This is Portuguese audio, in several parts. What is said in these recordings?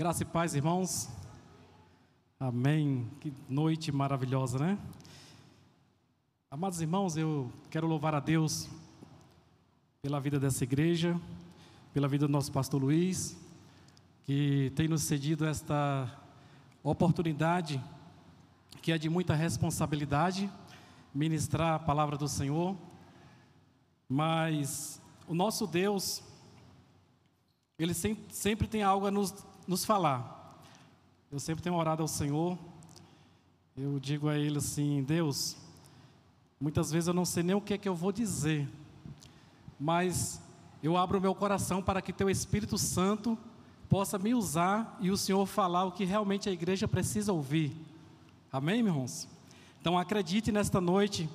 Graça e paz, irmãos. Amém. Que noite maravilhosa, né? Amados irmãos, eu quero louvar a Deus pela vida dessa igreja, pela vida do nosso pastor Luiz, que tem nos cedido esta oportunidade que é de muita responsabilidade ministrar a palavra do Senhor. Mas o nosso Deus, ele sempre tem algo a nos, nos falar. Eu sempre tenho orado ao Senhor. Eu digo a Ele assim: Deus, muitas vezes eu não sei nem o que é que eu vou dizer, mas eu abro o meu coração para que Teu Espírito Santo possa me usar e o Senhor falar o que realmente a igreja precisa ouvir. Amém, irmãos? Então acredite nesta noite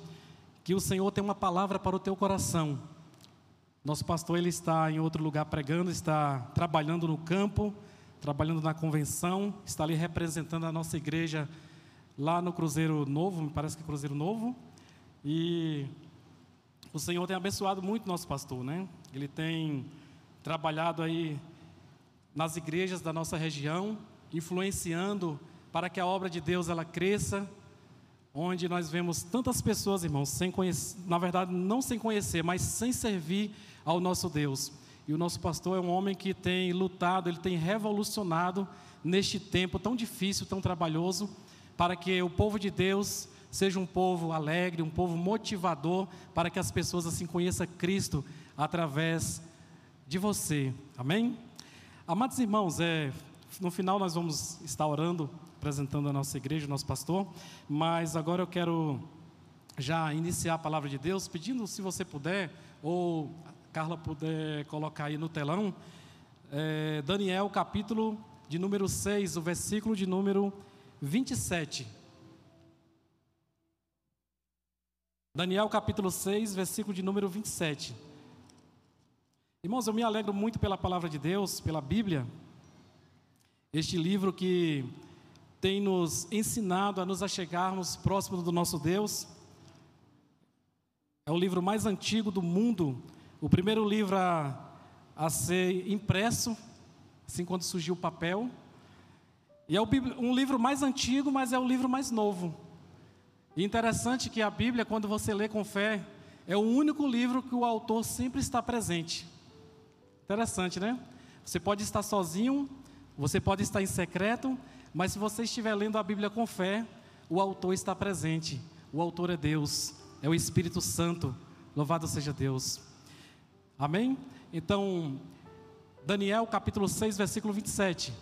que o Senhor tem uma palavra para o teu coração. Nosso pastor ele está em outro lugar pregando, está trabalhando no campo, trabalhando na convenção, está ali representando a nossa igreja lá no Cruzeiro Novo, me parece que é Cruzeiro Novo. E o Senhor tem abençoado muito nosso pastor, né? Ele tem trabalhado aí nas igrejas da nossa região, influenciando para que a obra de Deus ela cresça, onde nós vemos tantas pessoas, irmãos, sem conhecer, na verdade não sem conhecer, mas sem servir ao nosso Deus. E o nosso pastor é um homem que tem lutado, ele tem revolucionado neste tempo tão difícil, tão trabalhoso, para que o povo de Deus seja um povo alegre, um povo motivador, para que as pessoas assim conheçam Cristo através de você. Amém? Amados irmãos, é, no final nós vamos estar orando, apresentando a nossa igreja, o nosso pastor, mas agora eu quero já iniciar a palavra de Deus, pedindo se você puder, ou Carla puder colocar aí no telão, é, Daniel capítulo de número 6, o versículo de número 27. Daniel capítulo 6, versículo de número 27. Irmãos, eu me alegro muito pela palavra de Deus, pela Bíblia, este livro que tem nos ensinado a nos achegarmos próximo do nosso Deus. É o livro mais antigo do mundo, o primeiro livro a, a ser impresso, assim quando surgiu o papel. E é um livro mais antigo, mas é o livro mais novo. E interessante que a Bíblia, quando você lê com fé, é o único livro que o autor sempre está presente. Interessante, né? Você pode estar sozinho, você pode estar em secreto, mas se você estiver lendo a Bíblia com fé, o autor está presente. O autor é Deus, é o Espírito Santo. Louvado seja Deus. Amém? Então, Daniel capítulo 6, versículo 27.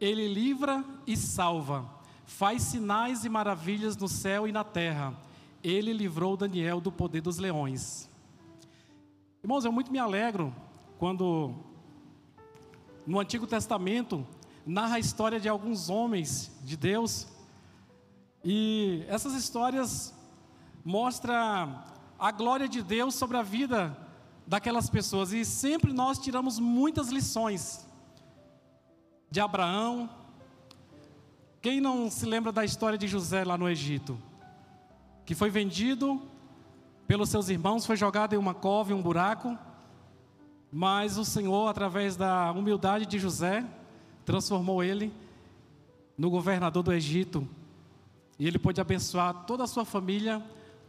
Ele livra e salva, faz sinais e maravilhas no céu e na terra. Ele livrou Daniel do poder dos leões. Irmãos, eu muito me alegro quando no Antigo Testamento narra a história de alguns homens de Deus e essas histórias mostram a glória de Deus sobre a vida daquelas pessoas e sempre nós tiramos muitas lições de Abraão. Quem não se lembra da história de José lá no Egito? Que foi vendido pelos seus irmãos, foi jogado em uma cova, em um buraco, mas o Senhor, através da humildade de José, transformou ele no governador do Egito. E ele pôde abençoar toda a sua família,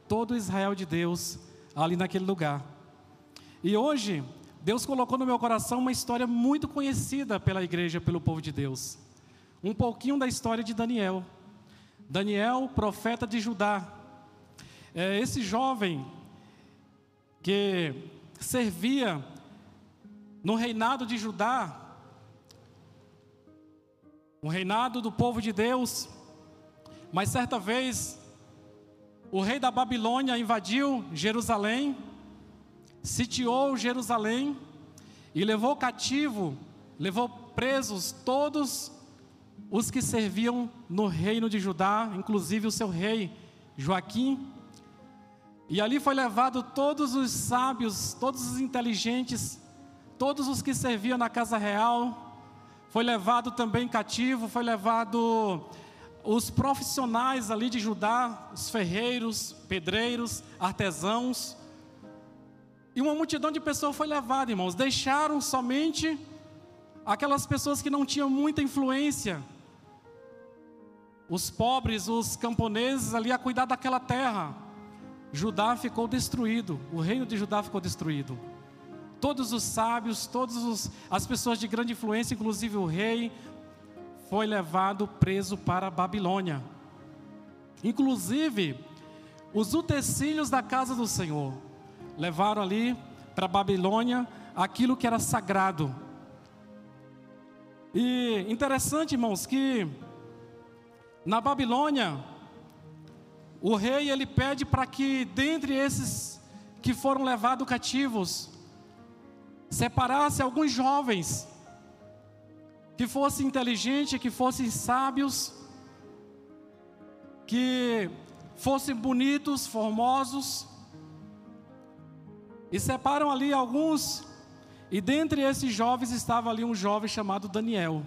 todo o Israel de Deus, ali naquele lugar. E hoje, Deus colocou no meu coração uma história muito conhecida pela igreja, pelo povo de Deus. Um pouquinho da história de Daniel. Daniel, profeta de Judá. É esse jovem que servia no reinado de Judá, o reinado do povo de Deus, mas certa vez o rei da Babilônia invadiu Jerusalém, sitiou Jerusalém e levou cativo, levou presos todos os que serviam no reino de Judá, inclusive o seu rei Joaquim. E ali foi levado todos os sábios, todos os inteligentes todos os que serviam na casa real, foi levado também cativo, foi levado os profissionais ali de Judá, os ferreiros, pedreiros, artesãos, e uma multidão de pessoas foi levada, irmãos. Deixaram somente aquelas pessoas que não tinham muita influência, os pobres, os camponeses ali a cuidar daquela terra. Judá ficou destruído, o reino de Judá ficou destruído. Todos os sábios, todas as pessoas de grande influência, inclusive o rei, foi levado preso para a Babilônia. Inclusive, os utensílios da casa do Senhor levaram ali para Babilônia aquilo que era sagrado. E interessante, irmãos, que na Babilônia, o rei ele pede para que dentre esses que foram levados cativos, separasse alguns jovens que fossem inteligentes, que fossem sábios, que fossem bonitos, formosos, e separam ali alguns, e dentre esses jovens estava ali um jovem chamado Daniel.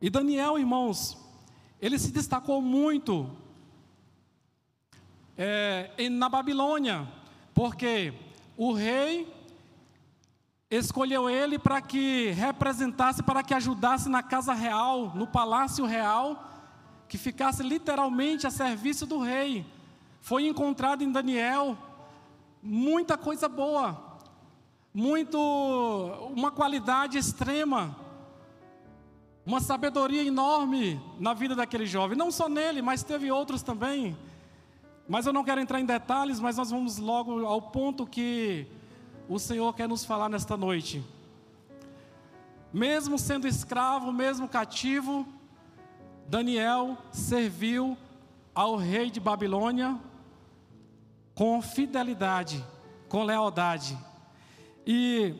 E Daniel, irmãos, ele se destacou muito é, na Babilônia, porque o rei escolheu ele para que representasse, para que ajudasse na casa real, no palácio real, que ficasse literalmente a serviço do rei. Foi encontrado em Daniel muita coisa boa, muito uma qualidade extrema uma sabedoria enorme na vida daquele jovem, não só nele, mas teve outros também. Mas eu não quero entrar em detalhes, mas nós vamos logo ao ponto que o Senhor quer nos falar nesta noite. Mesmo sendo escravo, mesmo cativo, Daniel serviu ao rei de Babilônia com fidelidade, com lealdade. E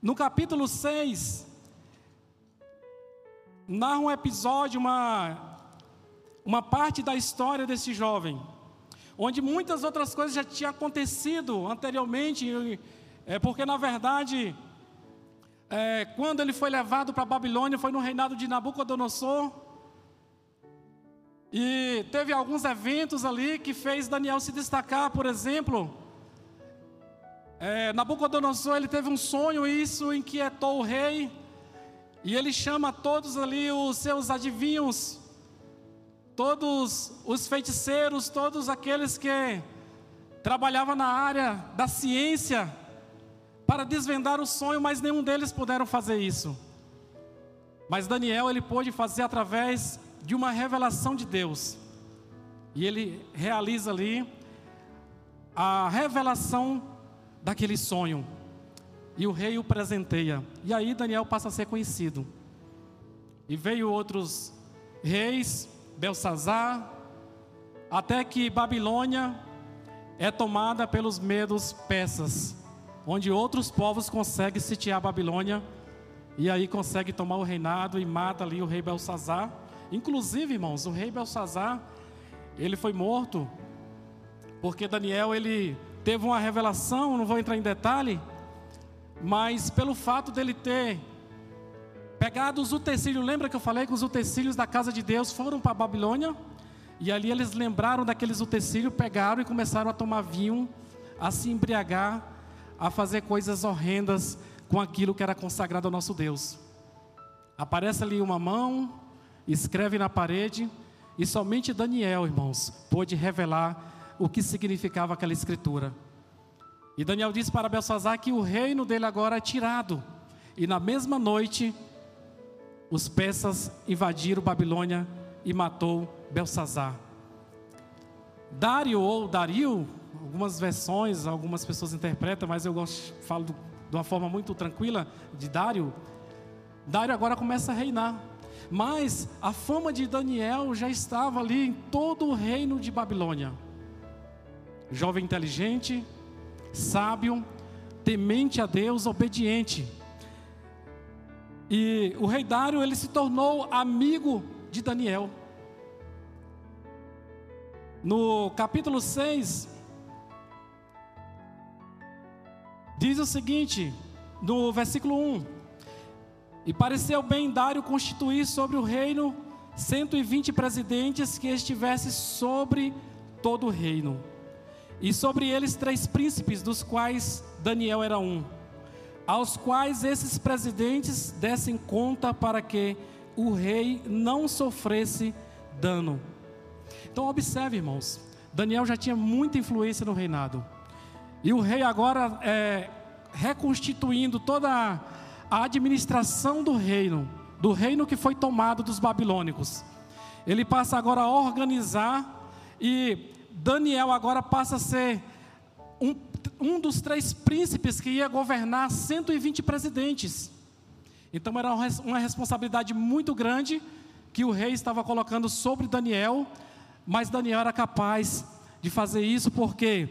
no capítulo 6, narra um episódio, uma, uma parte da história desse jovem, onde muitas outras coisas já tinham acontecido anteriormente, é, porque na verdade, é, quando ele foi levado para a Babilônia, foi no reinado de Nabucodonosor, e teve alguns eventos ali que fez Daniel se destacar, por exemplo, é, Nabucodonosor ele teve um sonho, e isso inquietou o rei, e ele chama todos ali os seus adivinhos, todos os feiticeiros, todos aqueles que trabalhavam na área da ciência para desvendar o sonho, mas nenhum deles puderam fazer isso. Mas Daniel ele pôde fazer através de uma revelação de Deus. E ele realiza ali a revelação daquele sonho. E o rei o presenteia. E aí Daniel passa a ser conhecido. E veio outros reis, Belsazar, até que Babilônia é tomada pelos medos persas, onde outros povos conseguem sitiar Babilônia e aí consegue tomar o reinado e mata ali o rei Belsazar. Inclusive, irmãos, o rei Belsazar, ele foi morto porque Daniel ele teve uma revelação, não vou entrar em detalhe, mas pelo fato dele ter pegado os utensílios, lembra que eu falei que os utensílios da casa de Deus foram para a Babilônia? E ali eles lembraram daqueles utensílios, pegaram e começaram a tomar vinho, a se embriagar, a fazer coisas horrendas com aquilo que era consagrado ao nosso Deus. Aparece ali uma mão, escreve na parede, e somente Daniel, irmãos, pôde revelar o que significava aquela escritura. E Daniel disse para Belsazar que o reino dele agora é tirado. E na mesma noite, os persas invadiram Babilônia e matou Belsazar. Dário ou Dario, algumas versões, algumas pessoas interpretam, mas eu gosto, falo de uma forma muito tranquila de Dário. Dário agora começa a reinar. Mas a fama de Daniel já estava ali em todo o reino de Babilônia. Jovem inteligente, sábio, temente a Deus, obediente. E o rei Dário, ele se tornou amigo de Daniel. No capítulo 6, diz o seguinte, no versículo 1: E pareceu bem Dário constituir sobre o reino 120 presidentes que estivessem sobre todo o reino e sobre eles três príncipes, dos quais Daniel era um. aos quais esses presidentes dessem conta para que o rei não sofresse dano. Então, observe, irmãos, Daniel já tinha muita influência no reinado, e o rei agora é, reconstituindo toda a administração do reino, do reino que foi tomado dos babilônicos. Ele passa agora a organizar e Daniel agora passa a ser um, um dos três príncipes que ia governar 120 presidentes. Então era uma responsabilidade muito grande que o rei estava colocando sobre Daniel, mas Daniel era capaz de fazer isso porque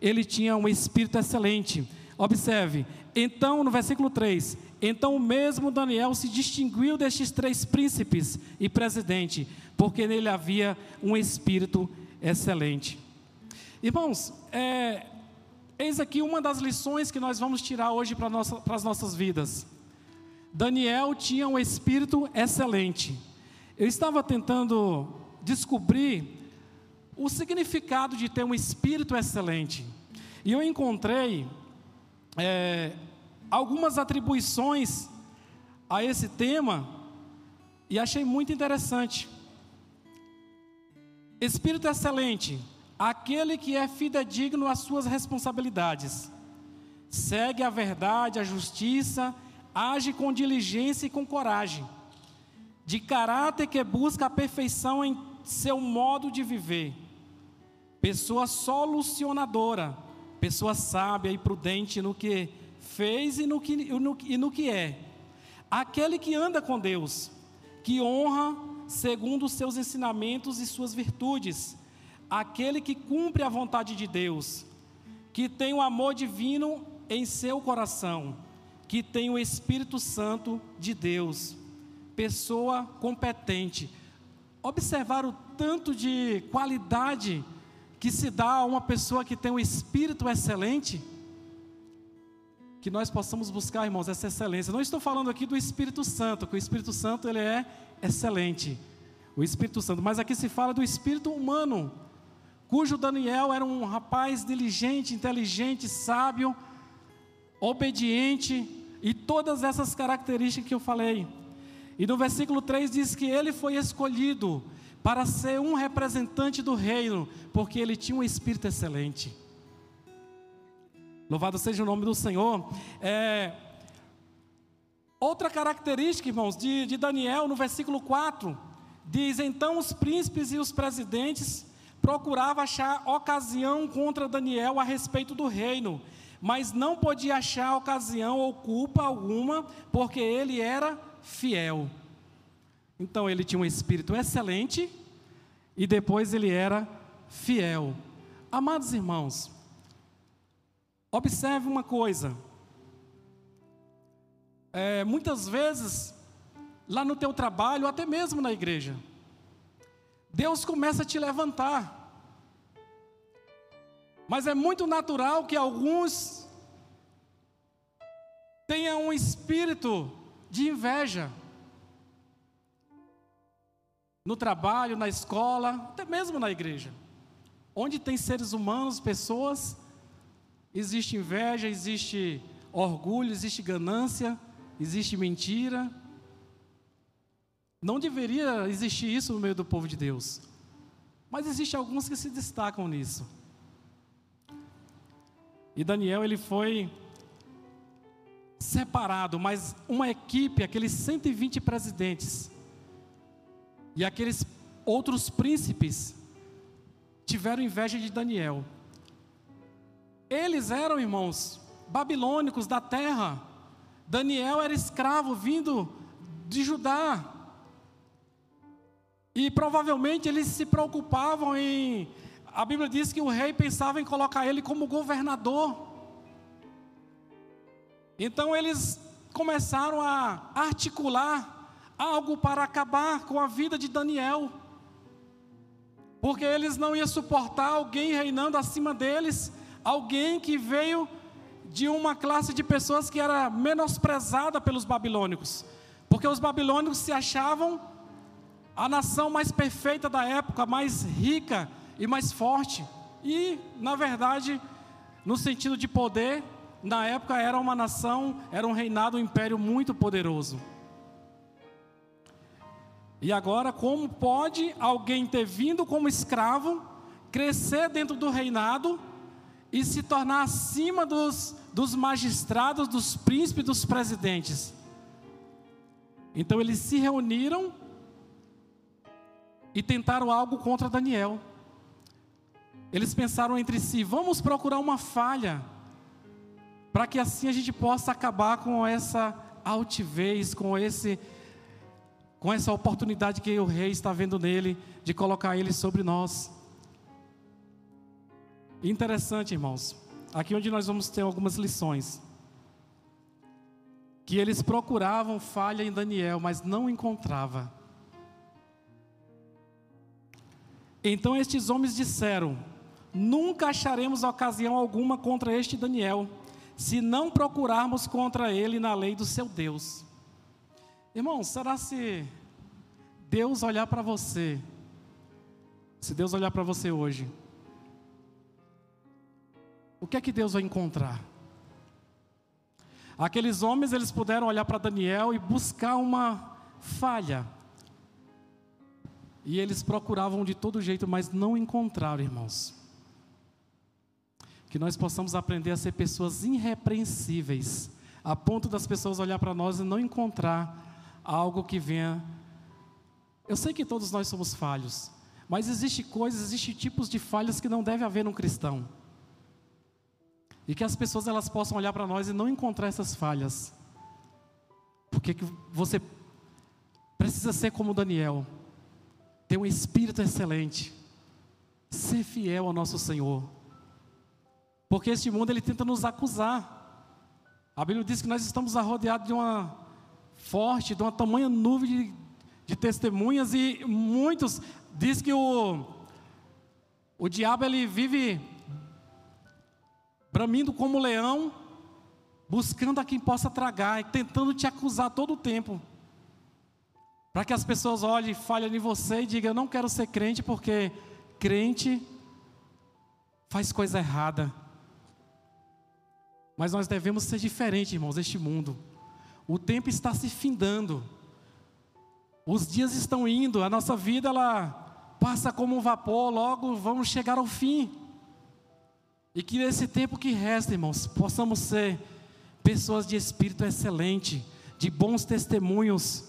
ele tinha um espírito excelente. Observe, então no versículo 3: Então o mesmo Daniel se distinguiu destes três príncipes e presidente, porque nele havia um espírito excelente. Irmãos, é, eis aqui uma das lições que nós vamos tirar hoje para, nossa, as nossas vidas. Daniel tinha um espírito excelente. Eu estava tentando descobrir o significado de ter um espírito excelente. E eu encontrei é, algumas atribuições a esse tema e achei muito interessante. Espírito excelente, aquele que é fidedigno às suas responsabilidades, segue a verdade, a justiça, age com diligência e com coragem, de caráter que busca a perfeição em seu modo de viver, pessoa solucionadora, pessoa sábia e prudente no que fez e no que, e no, que é, aquele que anda com Deus, que honra segundo os seus ensinamentos e suas virtudes, aquele que cumpre a vontade de Deus, que tem o amor divino em seu coração, que tem o Espírito Santo de Deus, pessoa competente. Observar o tanto de qualidade que se dá a uma pessoa que tem um espírito excelente? Que nós possamos buscar, irmãos, essa excelência. Não estou falando aqui do Espírito Santo, que o Espírito Santo ele é excelente, o Espírito Santo. Mas aqui se fala do espírito humano, cujo Daniel era um rapaz diligente, inteligente, sábio, obediente e todas essas características que eu falei. E no versículo 3 diz que ele foi escolhido para ser um representante do reino, porque ele tinha um espírito excelente. Louvado seja o nome do Senhor. É, Outra característica, irmãos, de, de Daniel, no versículo 4, diz: Então os príncipes e os presidentes procuravam achar ocasião contra Daniel a respeito do reino, mas não podia achar ocasião ou culpa alguma, porque ele era fiel. Então ele tinha um espírito excelente e depois ele era fiel. Amados irmãos, observe uma coisa é, muitas vezes, lá no teu trabalho, até mesmo na igreja, Deus começa a te levantar. Mas é muito natural que alguns tenham um espírito de inveja. No trabalho, na escola, até mesmo na igreja. Onde tem seres humanos, pessoas, existe inveja, existe orgulho, existe ganância existe mentira. Não deveria existir isso no meio do povo de Deus. Mas existe alguns que se destacam nisso. E Daniel ele foi separado, mas uma equipe, aqueles 120 presidentes e aqueles outros príncipes tiveram inveja de Daniel. Eles eram, irmãos, babilônicos da terra. Daniel era escravo vindo de Judá. E provavelmente eles se preocupavam em. A Bíblia diz que o rei pensava em colocar ele como governador. Então eles começaram a articular algo para acabar com a vida de Daniel. Porque eles não iam suportar alguém reinando acima deles, alguém que veio de uma classe de pessoas que era menosprezada pelos babilônicos, porque os babilônicos se achavam a nação mais perfeita da época, mais rica e mais forte. E, na verdade, no sentido de poder, na época era uma nação, era um reinado, um império muito poderoso. E agora, como pode alguém ter vindo como escravo, crescer dentro do reinado e se tornar acima dos, dos magistrados, dos príncipes, dos presidentes? Então eles se reuniram e tentaram algo contra Daniel. Eles pensaram entre si: vamos procurar uma falha, para que assim a gente possa acabar com essa altivez, com esse com essa oportunidade que o rei está vendo nele de colocar ele sobre nós. Interessante, irmãos. Aqui onde nós vamos ter algumas lições. Que eles procuravam falha em Daniel, mas não encontrava. Então estes homens disseram: Nunca acharemos ocasião alguma contra este Daniel, se não procurarmos contra ele na lei do seu Deus. Irmão, será se Deus olhar para você, se Deus olhar para você hoje, o que é que Deus vai encontrar? Aqueles homens, eles puderam olhar para Daniel e buscar uma falha. E eles procuravam de todo jeito, mas não encontraram, irmãos. Que nós possamos aprender a ser pessoas irrepreensíveis, a ponto das pessoas olhar para nós e não encontrar algo que venha. Eu sei que todos nós somos falhos, mas existe coisas, existe tipos de falhas que não deve haver num cristão. E que as pessoas elas possam olhar para nós e não encontrar essas falhas. Porque que você precisa ser como Daniel, ter um espírito excelente, ser fiel ao nosso Senhor. Porque este mundo ele tenta nos acusar. A Bíblia diz que nós estamos rodeados de uma forte, de uma tamanha nuvem de, de testemunhas e muitos diz que o o diabo ele vive bramindo como leão, buscando a quem possa tragar e tentando te acusar todo o tempo. Para que as pessoas olhem, falhem em você e digam: Eu não quero ser crente porque crente faz coisa errada. Mas nós devemos ser diferentes, irmãos, deste mundo. O tempo está se findando. Os dias estão indo, a nossa vida ela passa como um vapor, logo vamos chegar ao fim. E que nesse tempo que resta, irmãos, possamos ser pessoas de espírito excelente, de bons testemunhos,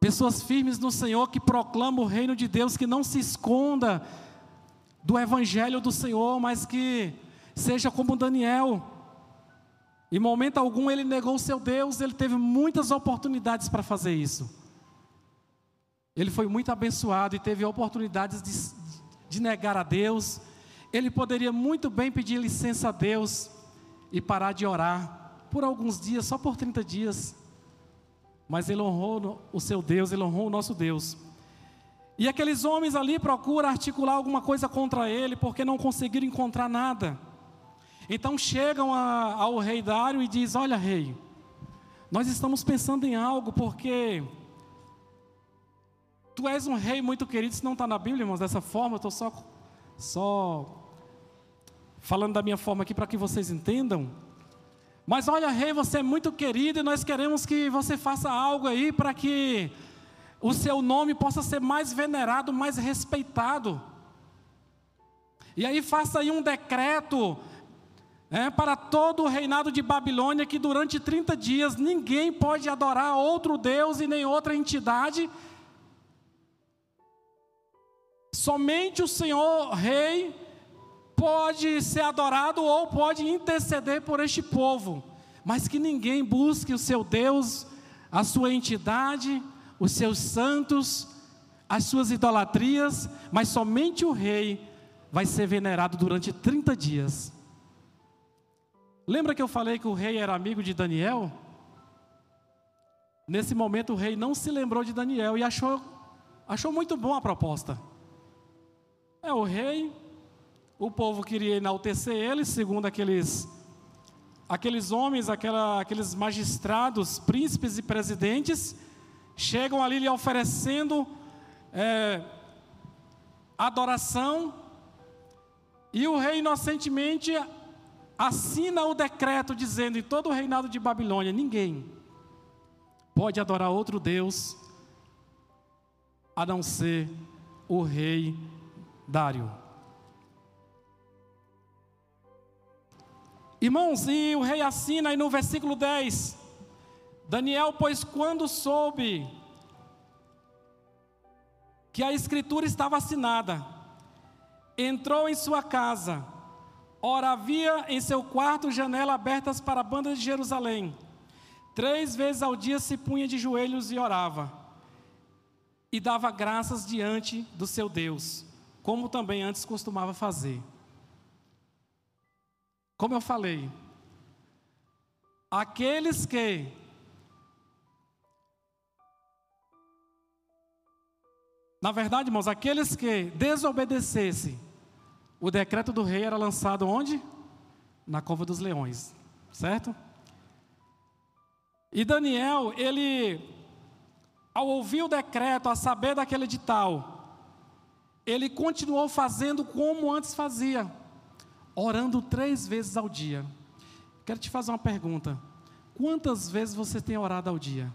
pessoas firmes no Senhor que proclamam o reino de Deus, que não se esconda do evangelho do Senhor, mas que seja como Daniel, em momento algum ele negou o seu Deus, ele teve muitas oportunidades para fazer isso. Ele foi muito abençoado e teve oportunidades de, de negar a Deus. Ele poderia muito bem pedir licença a Deus e parar de orar por alguns dias, só por 30 dias. Mas ele honrou o seu Deus, ele honrou o nosso Deus. E aqueles homens ali procuram articular alguma coisa contra ele, porque não conseguiram encontrar nada. Então chegam a, ao rei Dário e diz: Olha, rei, nós estamos pensando em algo porque tu és um rei muito querido. Isso não está na Bíblia, irmãos, dessa forma. Eu estou só, só falando da minha forma aqui para que vocês entendam. Mas olha, rei, você é muito querido e nós queremos que você faça algo aí para que o seu nome possa ser mais venerado, mais respeitado. E aí faça aí um decreto é, para todo o reinado de Babilônia, que durante 30 dias ninguém pode adorar outro Deus e nem outra entidade. Somente o Senhor Rei pode ser adorado ou pode interceder por este povo, mas que ninguém busque o seu Deus, a sua entidade, os seus santos, as suas idolatrias, mas somente o Rei vai ser venerado durante 30 dias. Lembra que eu falei que o rei era amigo de Daniel? Nesse momento o rei não se lembrou de Daniel e achou, achou muito bom a proposta. É o rei, o povo queria enaltecer ele, segundo aqueles aqueles homens, aquela, aqueles magistrados, príncipes e presidentes, chegam ali lhe oferecendo é, adoração, e o rei inocentemente assina o decreto dizendo em todo o reinado de Babilônia: ninguém pode adorar outro Deus a não ser o rei Dário. Irmãos, e o rei assina aí no versículo 10: Daniel, pois quando soube que a escritura estava assinada, entrou em sua casa, ora havia em seu quarto janela abertas para a banda de Jerusalém. Três vezes ao dia se punha de joelhos e orava, e dava graças diante do seu Deus, como também antes costumava fazer. Como eu falei, aqueles que Na verdade, irmãos, aqueles que desobedecessem, o decreto do rei era lançado onde? Na cova dos leões, certo? E Daniel, ele, ao ouvir o decreto, a saber daquele edital, ele continuou fazendo como antes fazia, orando três vezes ao dia. Quero te fazer uma pergunta: quantas vezes você tem orado ao dia?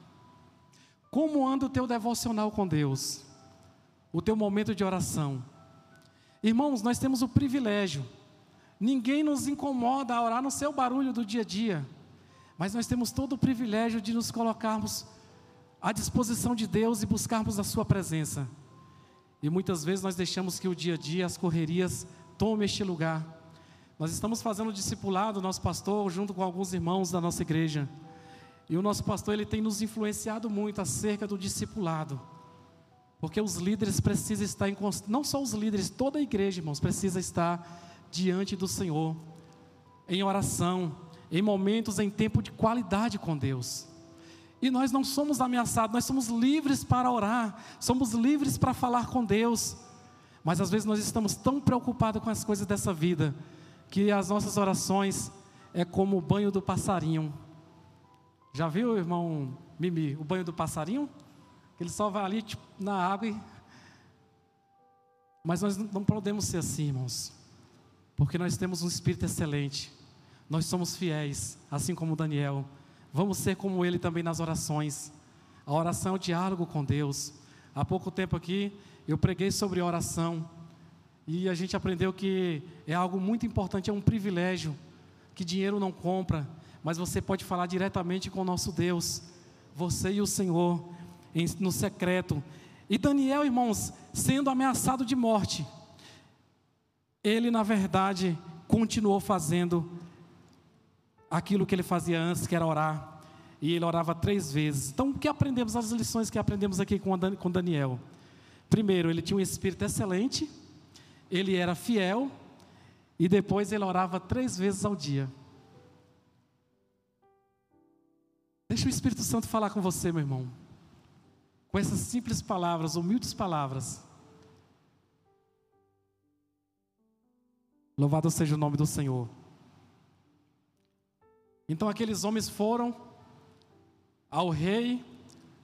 Como anda o teu devocional com Deus? o teu momento de oração. Irmãos, nós temos o privilégio, ninguém nos incomoda a orar no seu barulho do dia a dia, mas nós temos todo o privilégio de nos colocarmos à disposição de Deus e buscarmos a Sua presença. E muitas vezes nós deixamos que o dia a dia, as correrias, tomem este lugar. Nós estamos fazendo o discipulado, nosso pastor, junto com alguns irmãos da nossa igreja. E o nosso pastor, ele tem nos influenciado muito acerca do discipulado. Porque os líderes precisam estar em não só os líderes, toda a igreja, irmãos, precisa estar diante do Senhor em oração, em momentos em tempo de qualidade com Deus. E nós não somos ameaçados, nós somos livres para orar, somos livres para falar com Deus. Mas às vezes nós estamos tão preocupados com as coisas dessa vida, que as nossas orações é como o banho do passarinho. Já viu, irmão Mimi, o banho do passarinho? Ele só vai ali tipo, na água e... Mas nós não podemos ser assim, irmãos. Porque nós temos um espírito excelente. Nós somos fiéis, assim como Daniel. Vamos ser como ele também nas orações. A oração é o diálogo com Deus. Há pouco tempo aqui eu preguei sobre oração. E a gente aprendeu que é algo muito importante, é um privilégio que dinheiro não compra, mas você pode falar diretamente com o nosso Deus, você e o Senhor no secreto. E Daniel, irmãos, sendo ameaçado de morte, ele, na verdade, continuou fazendo aquilo que ele fazia antes, que era orar. E ele orava três vezes. Então, o que aprendemos? As lições que aprendemos aqui com Daniel. Primeiro, ele tinha um espírito excelente, ele era fiel, e depois ele orava três vezes ao dia. Deixa o Espírito Santo falar com você, meu irmão com essas simples palavras, humildes palavras. Louvado seja o nome do Senhor. Então aqueles homens foram ao rei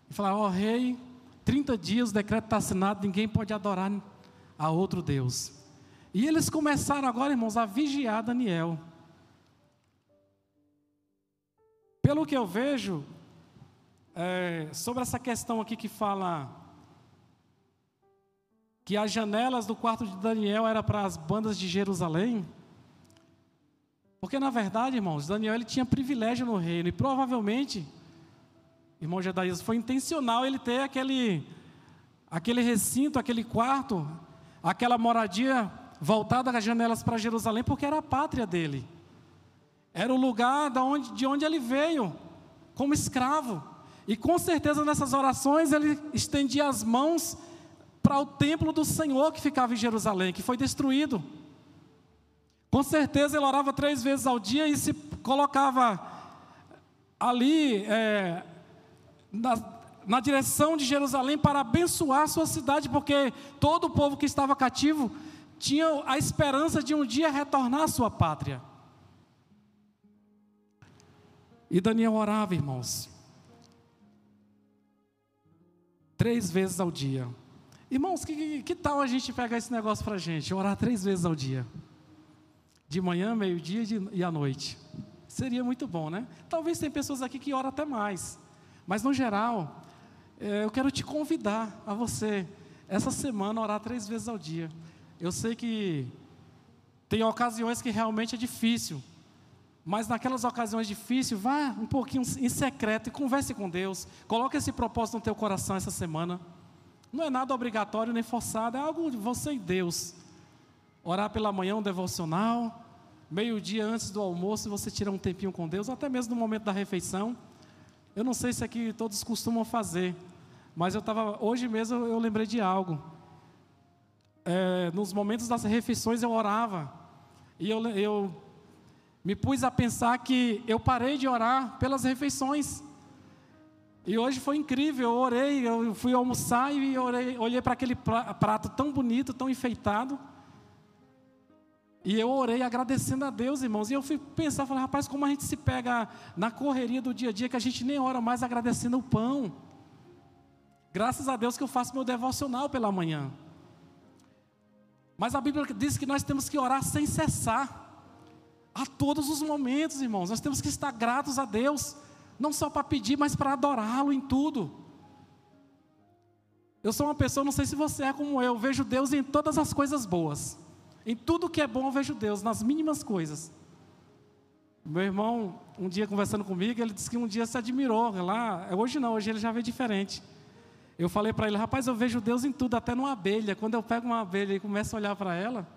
e falaram: Ó oh, rei, 30 dias o decreto está assinado, ninguém pode adorar a outro Deus. E eles começaram agora, irmãos, a vigiar Daniel. Pelo que eu vejo, é, sobre essa questão aqui que fala que as janelas do quarto de Daniel era para as bandas de Jerusalém. Porque na verdade, irmãos, Daniel ele tinha privilégio no reino e provavelmente, irmão Jedaías, foi intencional ele ter aquele aquele recinto, aquele quarto, aquela moradia voltada às janelas para Jerusalém, porque era a pátria dele. Era o lugar de onde, de onde ele veio como escravo. E com certeza nessas orações ele estendia as mãos para o templo do Senhor que ficava em Jerusalém, que foi destruído. Com certeza ele orava três vezes ao dia e se colocava ali é, na, na direção de Jerusalém para abençoar a sua cidade, porque todo o povo que estava cativo tinha a esperança de um dia retornar à sua pátria. E Daniel orava, irmãos. Três vezes ao dia. Irmãos, que, que, que tal a gente pegar esse negócio para a gente? Orar três vezes ao dia. de manhã, meio-dia e à noite. Seria muito bom, né? Talvez tem pessoas aqui que oram até mais. Mas no geral, é, eu quero te convidar a você, essa semana, orar três vezes ao dia. Eu sei que tem ocasiões que realmente é difícil. Mas naquelas ocasiões difíceis, vá um pouquinho em secreto e converse com Deus. Coloque esse propósito no teu coração essa semana. Não é nada obrigatório nem forçado, é algo de você e Deus. Orar pela manhã um devocional, meio-dia antes do almoço, você tira um tempinho com Deus, até mesmo no momento da refeição. Eu não sei se aqui todos costumam fazer, mas eu estava hoje mesmo eu lembrei de algo. É, nos momentos das refeições eu orava e eu, eu me pus a pensar que eu parei de orar pelas refeições. E hoje foi incrível, eu orei, eu fui almoçar e orei, olhei para aquele prato tão bonito, tão enfeitado. E eu orei agradecendo a Deus, irmãos. E eu fui pensar, falei, rapaz, como a gente se pega na correria do dia a dia que a gente nem ora mais agradecendo o pão. Graças a Deus que eu faço meu devocional pela manhã. Mas a Bíblia diz que nós temos que orar sem cessar. A todos os momentos, irmãos. Nós temos que estar gratos a Deus. Não só para pedir, mas para adorá-lo em tudo. Eu sou uma pessoa, não sei se você é como eu, vejo Deus em todas as coisas boas. Em tudo que é bom eu vejo Deus, nas mínimas coisas. Meu irmão, um dia conversando comigo, ele disse que um dia se admirou. Lá, hoje não, hoje ele já vê diferente. Eu falei para ele, rapaz, eu vejo Deus em tudo, até numa abelha. Quando eu pego uma abelha e começo a olhar para ela,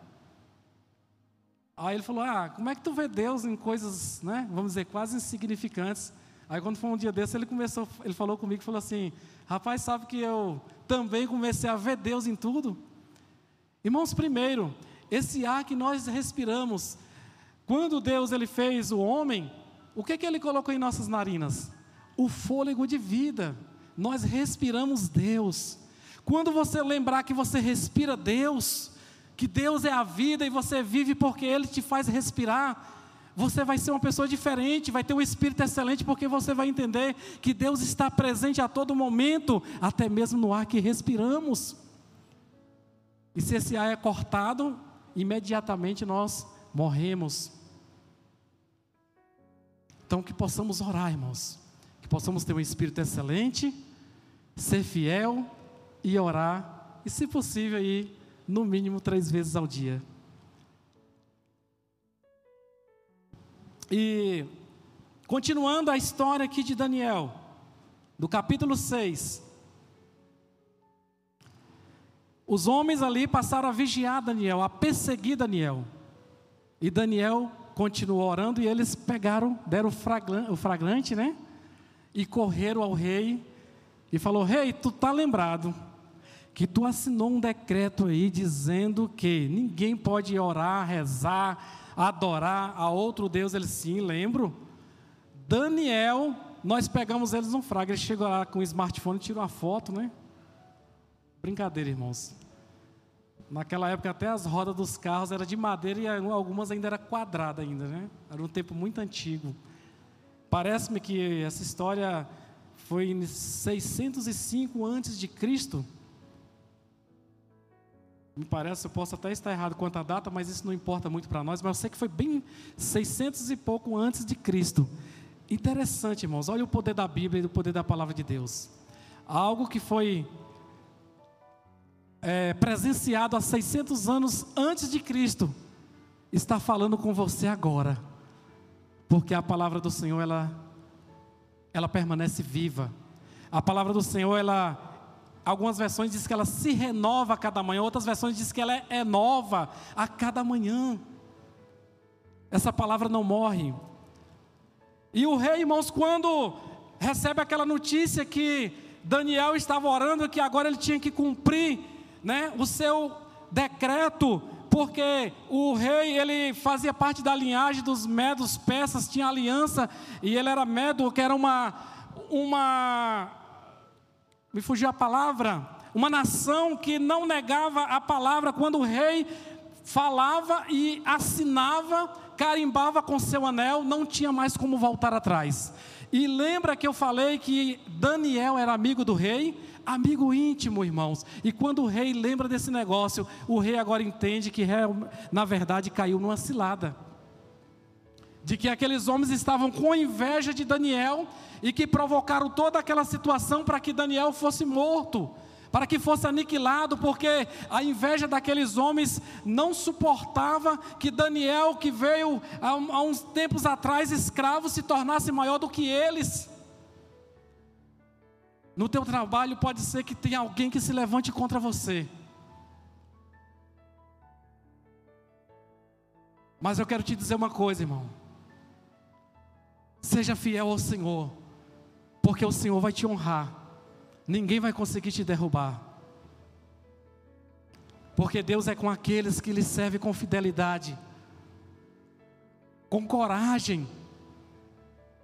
aí ele falou, ah, como é que tu vê Deus em coisas, né, vamos dizer, quase insignificantes? Aí quando foi um dia desse, ele começou, ele falou comigo, falou assim, rapaz, sabe que eu também comecei a ver Deus em tudo? Irmãos, primeiro, esse ar que nós respiramos, quando Deus ele fez o homem, o que que ele colocou em nossas narinas? O fôlego de vida. Nós respiramos Deus. Quando você lembrar que você respira Deus, que Deus é a vida e você vive porque ele te faz respirar, você vai ser uma pessoa diferente, vai ter um espírito excelente, porque você vai entender que Deus está presente a todo momento, até mesmo no ar que respiramos. E se esse ar é cortado, imediatamente nós morremos. Então, que possamos orar, irmãos, que possamos ter um espírito excelente, ser fiel e orar, e se possível, aí, no mínimo três vezes ao dia. E continuando a história aqui de Daniel, do capítulo 6. Os homens ali passaram a vigiar Daniel, a perseguir Daniel. E Daniel continuou orando e eles pegaram, deram o fragrante, né? E correram ao rei e falou: "Rei, tu tá lembrado que tu assinou um decreto aí dizendo que ninguém pode orar, rezar, adorar a outro Deus, ele sim, lembro. Daniel, nós pegamos eles no fraga, ele chegou lá com o smartphone tirou uma foto, né? Brincadeira, irmãos. Naquela época até as rodas dos carros eram de madeira e algumas ainda eram quadradas ainda, né? Era um tempo muito antigo. Parece-me que essa história foi em 605 antes de Cristo. Me parece, eu posso até estar errado quanto à data, mas isso não importa muito para nós, mas eu sei que foi bem 600 e pouco antes de Cristo. Interessante, irmãos, olha o poder da Bíblia e o poder da palavra de Deus. Algo que foi é, presenciado há 600 anos antes de Cristo, está falando com você agora, porque a palavra do Senhor, ela, ela permanece viva. A palavra do Senhor, ela Algumas versões dizem que ela se renova a cada manhã, outras versões dizem que ela é, é nova a cada manhã. Essa palavra não morre. E o rei, irmãos, quando recebe aquela notícia que Daniel estava orando, que agora ele tinha que cumprir né, o seu decreto, porque o rei ele fazia parte da linhagem dos medos persas, tinha aliança, e ele era medo, que era uma, uma me fugiu a palavra, uma nação que não negava a palavra quando o rei falava e assinava, carimbava com seu anel, não tinha mais como voltar atrás. E lembra que eu falei que Daniel era amigo do rei? Amigo íntimo, irmãos. E quando o rei lembra desse negócio, o rei agora entende que na verdade caiu numa cilada. De que aqueles homens estavam com inveja de Daniel e que provocaram toda aquela situação para que Daniel fosse morto, para que fosse aniquilado, porque a inveja daqueles homens não suportava que Daniel, que veio há, há uns tempos atrás escravo, se tornasse maior do que eles. No teu trabalho pode ser que tenha alguém que se levante contra você. Mas eu quero te dizer uma coisa, irmão. Seja fiel ao Senhor, porque o Senhor vai te honrar. Ninguém vai conseguir te derrubar. Porque Deus é com aqueles que lhe servem com fidelidade, com coragem.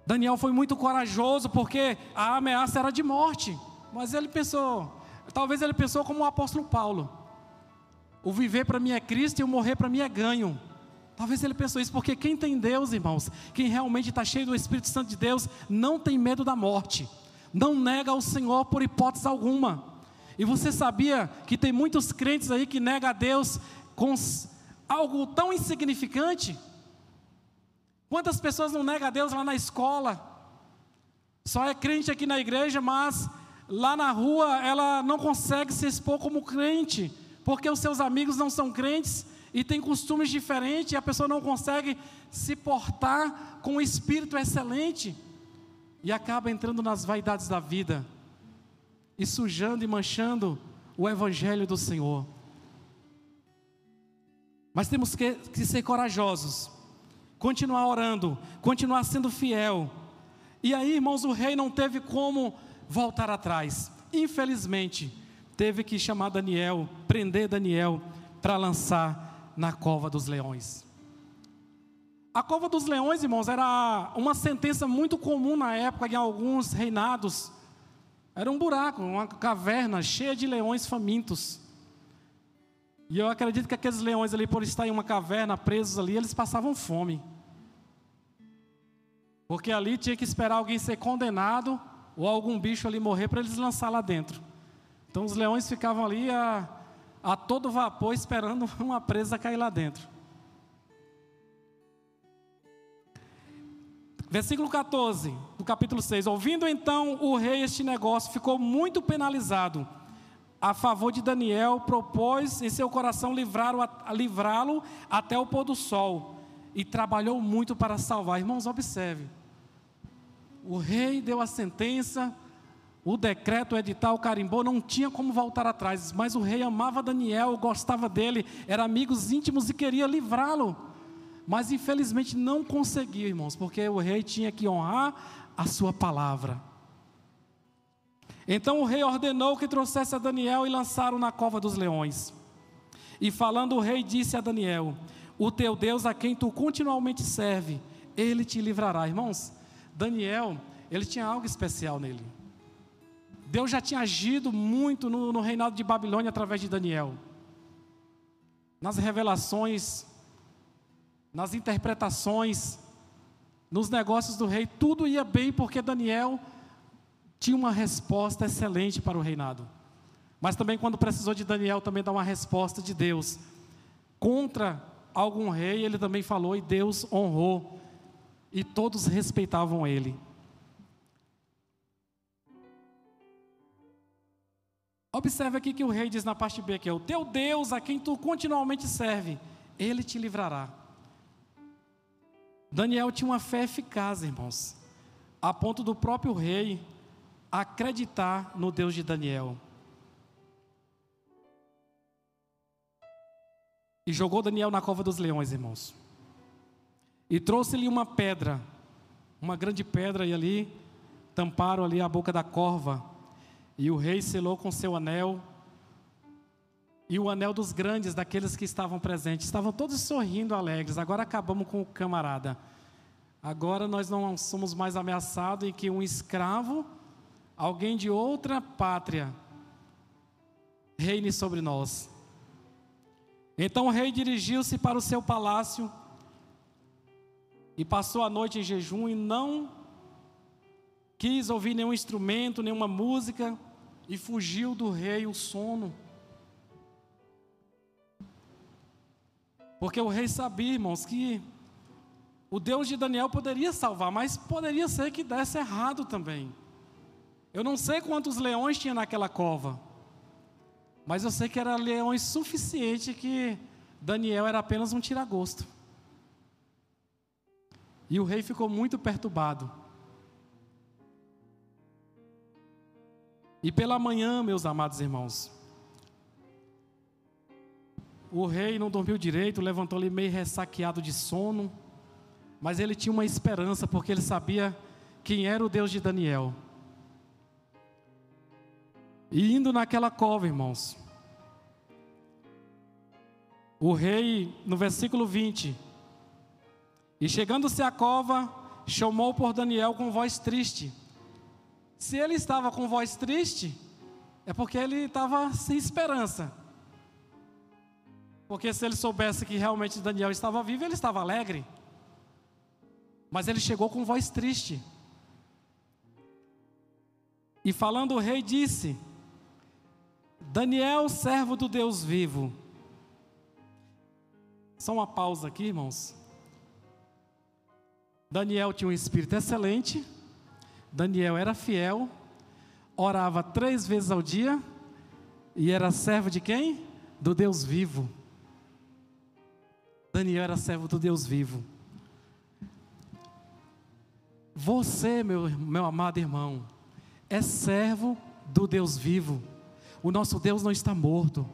Daniel foi muito corajoso porque a ameaça era de morte. Mas ele pensou, talvez ele pensou como o apóstolo Paulo: o viver para mim é Cristo e o morrer para mim é ganho. Talvez ele pensou isso, porque quem tem Deus, irmãos, quem realmente está cheio do Espírito Santo de Deus, não tem medo da morte, não nega o Senhor por hipótese alguma. E você sabia que tem muitos crentes aí que negam a Deus com algo tão insignificante? Quantas pessoas não negam a Deus lá na escola? Só é crente aqui na igreja, mas lá na rua ela não consegue se expor como crente, porque os seus amigos não são crentes e tem costumes diferentes, e a pessoa não consegue se portar com um espírito excelente, e acaba entrando nas vaidades da vida, e sujando e manchando o Evangelho do Senhor. Mas temos que, que ser corajosos, continuar orando, continuar sendo fiel. E aí, irmãos, o rei não teve como voltar atrás. Infelizmente, teve que chamar Daniel, prender Daniel para lançar na cova dos leões. A cova dos leões, irmãos, era uma sentença muito comum na época em alguns reinados. Era um buraco, uma caverna cheia de leões famintos. E eu acredito que aqueles leões ali, por estar em uma caverna, presos ali, eles passavam fome. Porque ali tinha que esperar alguém ser condenado ou algum bicho ali morrer para eles lançar lá dentro. Então os leões ficavam ali a a todo vapor esperando uma presa cair lá dentro. Versículo 14 do capítulo 6. Ouvindo então o rei este negócio, ficou muito penalizado. A favor de Daniel, propôs em seu coração livrá-lo até o pôr do sol. E trabalhou muito para salvar. Irmãos, observe. O rei deu a sentença, o decreto, o edital, carimbou, não tinha como voltar atrás, mas o rei amava Daniel, gostava dele, era amigos íntimos e queria livrá-lo. Mas infelizmente não conseguiu, irmãos, porque o rei tinha que honrar a sua palavra. Então o rei ordenou que trouxesse a Daniel e lançaram na cova dos leões. E falando o rei disse a Daniel: O teu Deus a quem tu continuamente serve, ele te livrará. Irmãos, Daniel, ele tinha algo especial nele. Deus já tinha agido muito no, no reinado de Babilônia através de Daniel. Nas revelações, nas interpretações, nos negócios do rei, tudo ia bem porque Daniel tinha uma resposta excelente para o reinado. Mas também quando precisou de Daniel também dar uma resposta de Deus contra algum rei, ele também falou e Deus honrou e todos respeitavam ele. Observe aqui que o rei diz na parte B que é o teu Deus a quem tu continuamente serve, ele te livrará. Daniel tinha uma fé eficaz, irmãos, a ponto do próprio rei acreditar no Deus de Daniel. E jogou Daniel na cova dos leões, irmãos. E trouxe-lhe uma pedra, uma grande pedra, e ali tamparam ali a boca da corva e o rei selou com seu anel, e o anel dos grandes, daqueles que estavam presentes. Estavam todos sorrindo, alegres. Agora acabamos com o camarada. Agora nós não somos mais ameaçados em que um escravo, alguém de outra pátria, reine sobre nós. Então o rei dirigiu-se para o seu palácio e passou a noite em jejum e não quis ouvir nenhum instrumento, nenhuma música, e fugiu do rei o sono. Porque o rei sabia, irmãos, que o Deus de Daniel poderia salvar, mas poderia ser que desse errado também. Eu não sei quantos leões tinha naquela cova, mas eu sei que era leões suficiente que Daniel era apenas um tiragosto. E o rei ficou muito perturbado. E pela manhã, meus amados irmãos, o rei não dormiu direito, levantou ali meio ressaqueado de sono, mas ele tinha uma esperança, porque ele sabia quem era o Deus de Daniel. E indo naquela cova, irmãos, o rei, no versículo 20, e chegando-se à cova, chamou por Daniel com voz triste. Se ele estava com voz triste, é porque ele estava sem esperança. Porque se ele soubesse que realmente Daniel estava vivo, ele estava alegre. Mas ele chegou com voz triste. E falando o rei disse: Daniel, servo do Deus vivo. Só uma pausa aqui, irmãos. Daniel tinha um espírito excelente. Daniel era fiel, orava três vezes ao dia e era servo de quem? Do Deus vivo. Daniel era servo do Deus vivo. Você, meu, meu amado irmão, é servo do Deus vivo. O nosso Deus não está morto.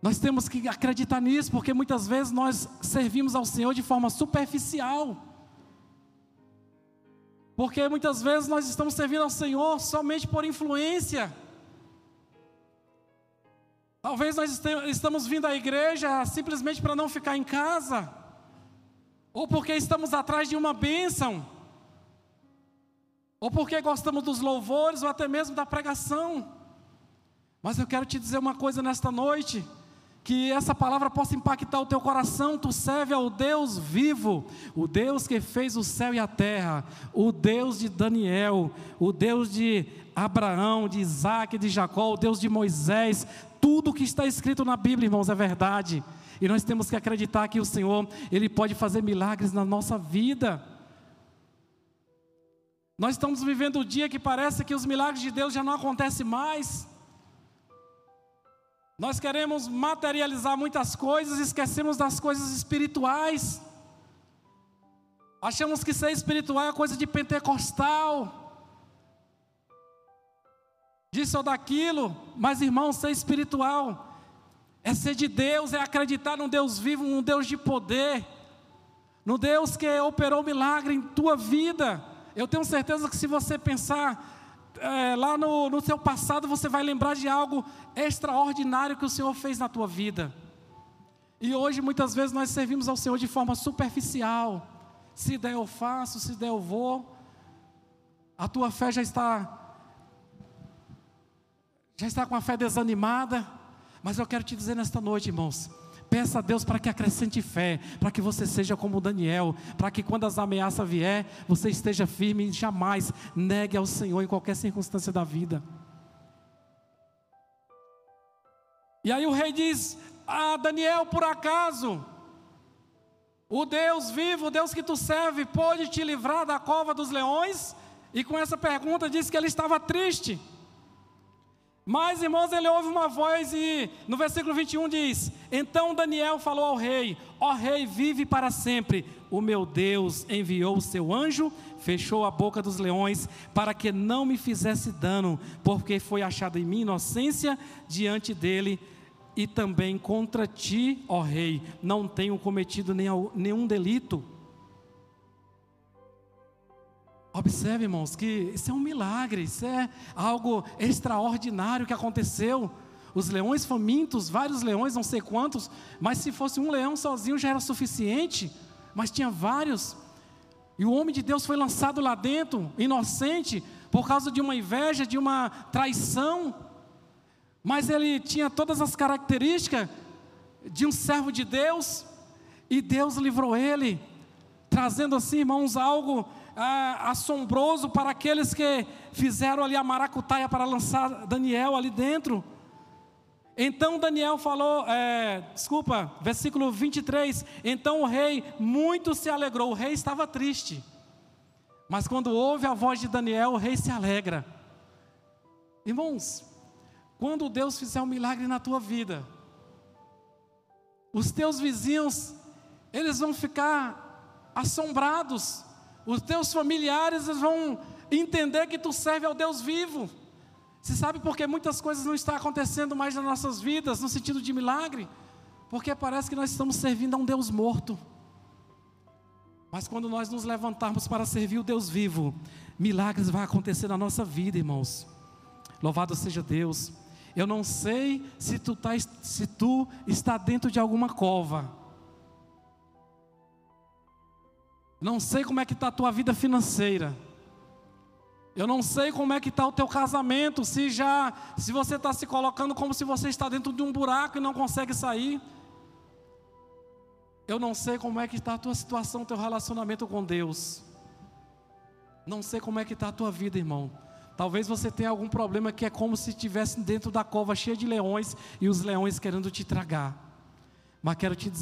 Nós temos que acreditar nisso, porque muitas vezes nós servimos ao Senhor de forma superficial. Porque muitas vezes nós estamos servindo ao Senhor somente por influência. Talvez nós estamos vindo à igreja simplesmente para não ficar em casa, ou porque estamos atrás de uma bênção, ou porque gostamos dos louvores, ou até mesmo da pregação. Mas eu quero te dizer uma coisa nesta noite que essa palavra possa impactar o teu coração. Tu serve ao Deus vivo, o Deus que fez o céu e a terra, o Deus de Daniel, o Deus de Abraão, de Isaac, de Jacó, o Deus de Moisés. Tudo que está escrito na Bíblia, irmãos, é verdade. E nós temos que acreditar que o Senhor, Ele pode fazer milagres na nossa vida. Nós estamos vivendo o dia que parece que os milagres de Deus já não acontecem mais. Nós queremos materializar muitas coisas e esquecemos das coisas espirituais. Achamos que ser espiritual é coisa de pentecostal. Disso ou daquilo, mas irmão, ser espiritual é ser de Deus, é acreditar num Deus vivo, num Deus de poder, no Deus que operou milagre em tua vida. Eu tenho certeza que se você pensar é, lá no, no seu passado, você vai lembrar de algo extraordinário que o Senhor fez na tua vida. E hoje, muitas vezes, nós servimos ao Senhor de forma superficial. Se der, eu faço, se der, eu vou. A tua fé já está. Já está com a fé desanimada. Mas eu quero te dizer nesta noite, irmãos. Peça a Deus para que acrescente fé, para que você seja como Daniel, para que quando as ameaças vier, você esteja firme e jamais negue ao Senhor em qualquer circunstância da vida. E aí o rei diz: Ah, Daniel, por acaso, o Deus vivo, o Deus que tu serve, pode te livrar da cova dos leões? E com essa pergunta diz que ele estava triste. Mas, irmãos, ele ouve uma voz e no versículo 21 diz: Então Daniel falou ao rei: Ó rei, vive para sempre. O meu Deus enviou o seu anjo, fechou a boca dos leões, para que não me fizesse dano, porque foi achada em mim inocência diante dele. E também contra ti, ó rei, não tenho cometido nenhum delito. Observe, irmãos, que isso é um milagre, isso é algo extraordinário que aconteceu. Os leões famintos, vários leões, não sei quantos, mas se fosse um leão sozinho já era suficiente, mas tinha vários. E o homem de Deus foi lançado lá dentro, inocente, por causa de uma inveja, de uma traição. Mas ele tinha todas as características de um servo de Deus, e Deus livrou ele, trazendo assim, irmãos, algo ah, assombroso para aqueles que fizeram ali a maracutaia para lançar Daniel ali dentro. Então Daniel falou, é, desculpa, versículo 23. Então o rei muito se alegrou, o rei estava triste. Mas quando ouve a voz de Daniel, o rei se alegra. Irmãos, quando Deus fizer um milagre na tua vida, os teus vizinhos, eles vão ficar assombrados, os teus familiares vão entender que tu serve ao Deus vivo. Você sabe por que muitas coisas não estão acontecendo mais nas nossas vidas, no sentido de milagre? Porque parece que nós estamos servindo a um Deus morto. Mas quando nós nos levantarmos para servir o Deus vivo, milagres vão acontecer na nossa vida, irmãos. Louvado seja Deus. Eu não sei se tu, tá, se tu está dentro de alguma cova. Não sei como é que está a tua vida financeira. Eu não sei como é que está o teu casamento, se já, se você está se colocando como se você está dentro de um buraco e não consegue sair. Eu não sei como é que está a tua situação, teu relacionamento com Deus. Não sei como é que está a tua vida, irmão. Talvez você tenha algum problema que é como se estivesse dentro da cova cheia de leões e os leões querendo te tragar. Mas quero te dizer